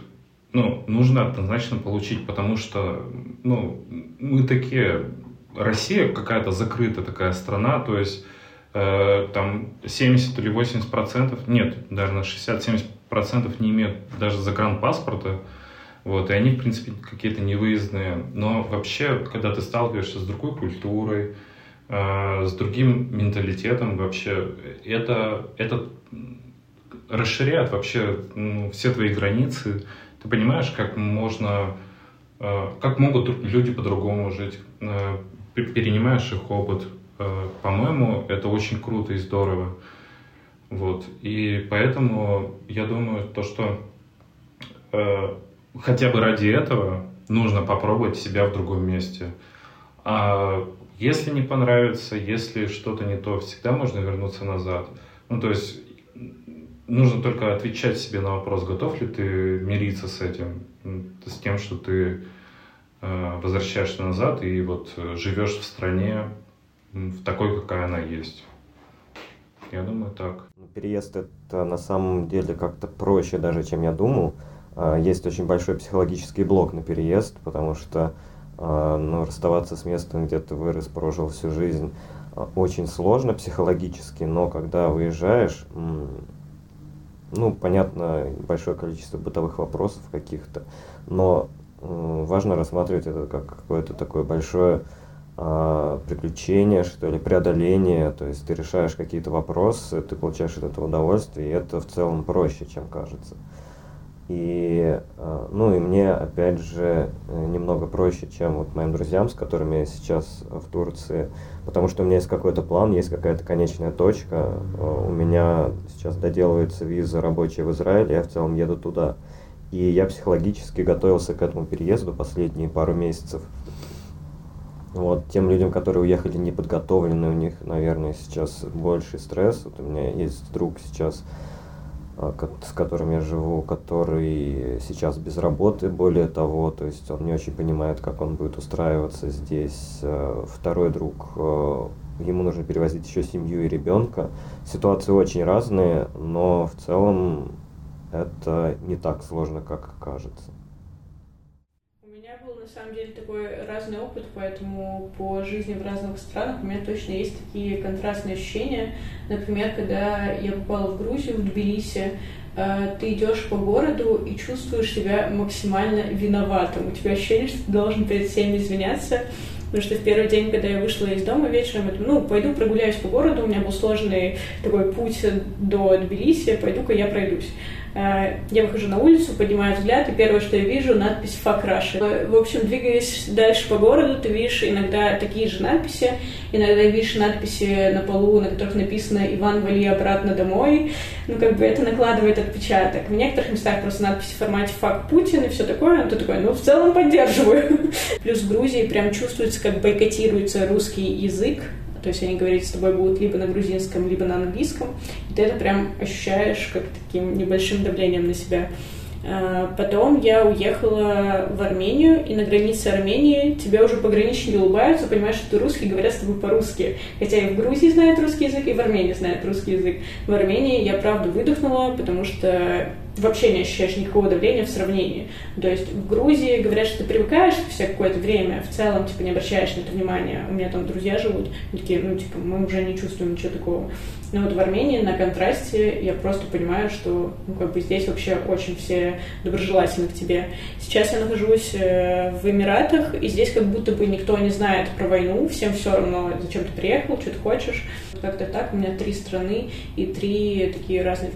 ну, нужно однозначно получить, потому что, ну, мы такие, Россия какая-то закрытая такая страна, то есть э, там 70 или 80 процентов, нет, даже на 60-70 процентов не имеют даже загранпаспорта, вот, и они, в принципе, какие-то невыездные. Но вообще, когда ты сталкиваешься с другой культурой, э, с другим менталитетом вообще, это, это расширяет вообще ну, все твои границы. Ты понимаешь, как можно, э, как могут люди по-другому жить, э, перенимаешь их опыт. Э, по-моему, это очень круто и здорово. Вот. И поэтому я думаю, то, что э, хотя бы ради этого нужно попробовать себя в другом месте. А если не понравится, если что-то не то, всегда можно вернуться назад. Ну, то есть нужно только отвечать себе на вопрос, готов ли ты мириться с этим, с тем, что ты э, возвращаешься назад и вот э, живешь в стране в такой, какая она есть. Я думаю, так. Переезд это на самом деле как-то проще даже, чем я думал. А, есть очень большой психологический блок на переезд, потому что а, но расставаться с местом, где ты вырос, прожил всю жизнь, а, очень сложно психологически, но когда выезжаешь, ну, понятно, большое количество бытовых вопросов каких-то, но важно рассматривать это как какое-то такое большое э, приключение, что ли, преодоление, то есть ты решаешь какие-то вопросы, ты получаешь от этого удовольствие, и это в целом проще, чем кажется. И, э, ну, и мне, опять же, немного проще, чем вот моим друзьям, с которыми я сейчас в Турции, потому что у меня есть какой-то план, есть какая-то конечная точка. У меня сейчас доделывается виза рабочая в Израиль, я в целом еду туда. И я психологически готовился к этому переезду последние пару месяцев. Вот, тем людям, которые уехали неподготовленные, у них, наверное, сейчас больше стресс. Вот у меня есть друг сейчас, с которым я живу, который сейчас без работы, более того, то есть он не очень понимает, как он будет устраиваться здесь. А, второй друг, а, ему нужно перевозить еще семью и ребенка. Ситуации очень разные, но в целом это не так сложно, как кажется. У меня был на самом деле такой разный опыт, поэтому по жизни в разных странах у меня точно есть такие контрастные ощущения. Например, когда я попала в Грузию, в Тбилиси, э, ты идешь по городу и чувствуешь себя максимально виноватым. У тебя ощущение, что ты должен перед всеми извиняться, потому что в первый день, когда я вышла из дома вечером, это, ну, пойду прогуляюсь по городу, у меня был сложный такой путь до Тбилиси, пойду-ка я пройдусь. Я выхожу на улицу, поднимаю взгляд, и первое, что я вижу, надпись «Fuck Russia». В общем, двигаясь дальше по городу, ты видишь иногда такие же надписи, иногда видишь надписи на полу, на которых написано «Иван, вали обратно домой». Ну, как бы это накладывает отпечаток. В некоторых местах просто надписи в формате «Fuck Путин» и все такое, а ты такой, ну, в целом поддерживаю. Плюс в Грузии прям чувствуется, как бойкотируется русский язык, то есть они говорить с тобой будут либо на грузинском, либо на английском, и ты это прям ощущаешь как таким небольшим давлением на себя. А, потом я уехала в Армению, и на границе Армении тебя уже пограничники улыбаются, понимаешь, что ты русский, говорят с тобой по-русски. Хотя и в Грузии знают русский язык, и в Армении знают русский язык. В Армении я правда выдохнула, потому что вообще не ощущаешь никакого давления в сравнении. То есть в Грузии говорят, что ты привыкаешь все какое-то время, в целом, типа, не обращаешь на это внимания. У меня там друзья живут, такие, ну, типа, мы уже не чувствуем ничего такого. Но вот в Армении на контрасте я просто понимаю, что, ну, как бы здесь вообще очень все доброжелательны к тебе. Сейчас я нахожусь э, в Эмиратах, и здесь как будто бы никто не знает про войну, всем все равно, зачем ты приехал, что ты хочешь. Как-то так, у меня три страны и три такие разные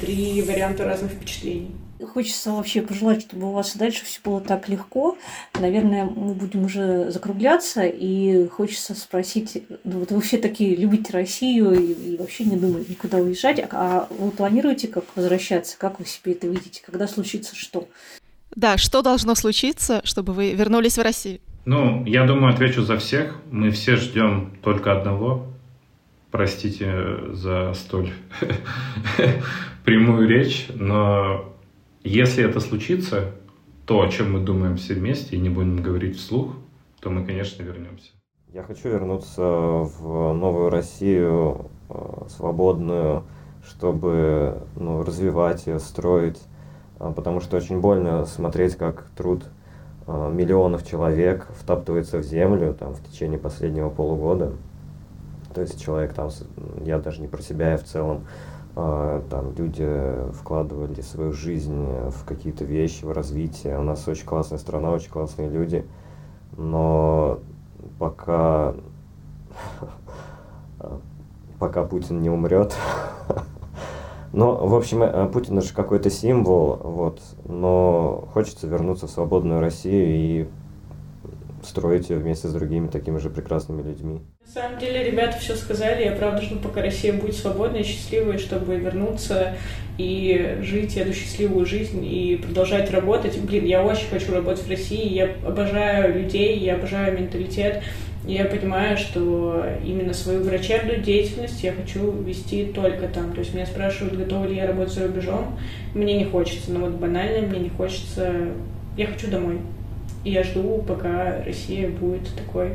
три варианта разных впечатлений. Хочется вообще пожелать, чтобы у вас и дальше все было так легко. Наверное, мы будем уже закругляться, и хочется спросить, ну, вот вы все такие любите Россию и, и вообще не думаете никуда уезжать, а вы планируете как возвращаться? Как вы себе это видите? Когда случится что? Да, что должно случиться, чтобы вы вернулись в Россию? Ну, я думаю, отвечу за всех. Мы все ждем только одного простите за столь прямую речь, но если это случится, то, о чем мы думаем все вместе и не будем говорить вслух, то мы, конечно, вернемся. Я хочу вернуться в новую Россию, э, свободную, чтобы ну, развивать ее, строить, а, потому что очень больно смотреть, как труд э, миллионов человек втаптывается в землю там, в течение последнего полугода. То есть человек там, я даже не про себя, я в целом, а, там люди вкладывали свою жизнь в какие-то вещи, в развитие. У нас очень классная страна, очень классные люди, но пока пока Путин не умрет. Но, в общем, э, Путин же какой-то символ, вот, но хочется вернуться в свободную Россию и строить ее вместе с другими такими же прекрасными людьми. На самом деле, ребята все сказали. Я правда жду, пока Россия будет свободной и счастливой, чтобы вернуться и жить эту счастливую жизнь и продолжать работать. Блин, я очень хочу работать в России. Я обожаю людей, я обожаю менталитет. Я понимаю, что именно свою врачебную деятельность я хочу вести только там. То есть меня спрашивают, готова ли я работать за рубежом. Мне не хочется, но вот банально мне не хочется. Я хочу домой. И я жду, пока Россия будет такой,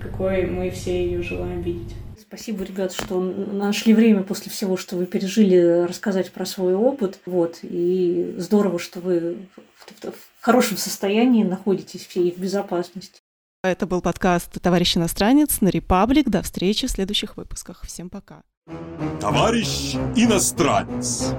какой мы все ее желаем видеть. Спасибо, ребят, что нашли время после всего, что вы пережили, рассказать про свой опыт. Вот. И здорово, что вы в хорошем состоянии находитесь все и в безопасности. Это был подкаст «Товарищ иностранец» на Репаблик. До встречи в следующих выпусках. Всем пока. Товарищ иностранец.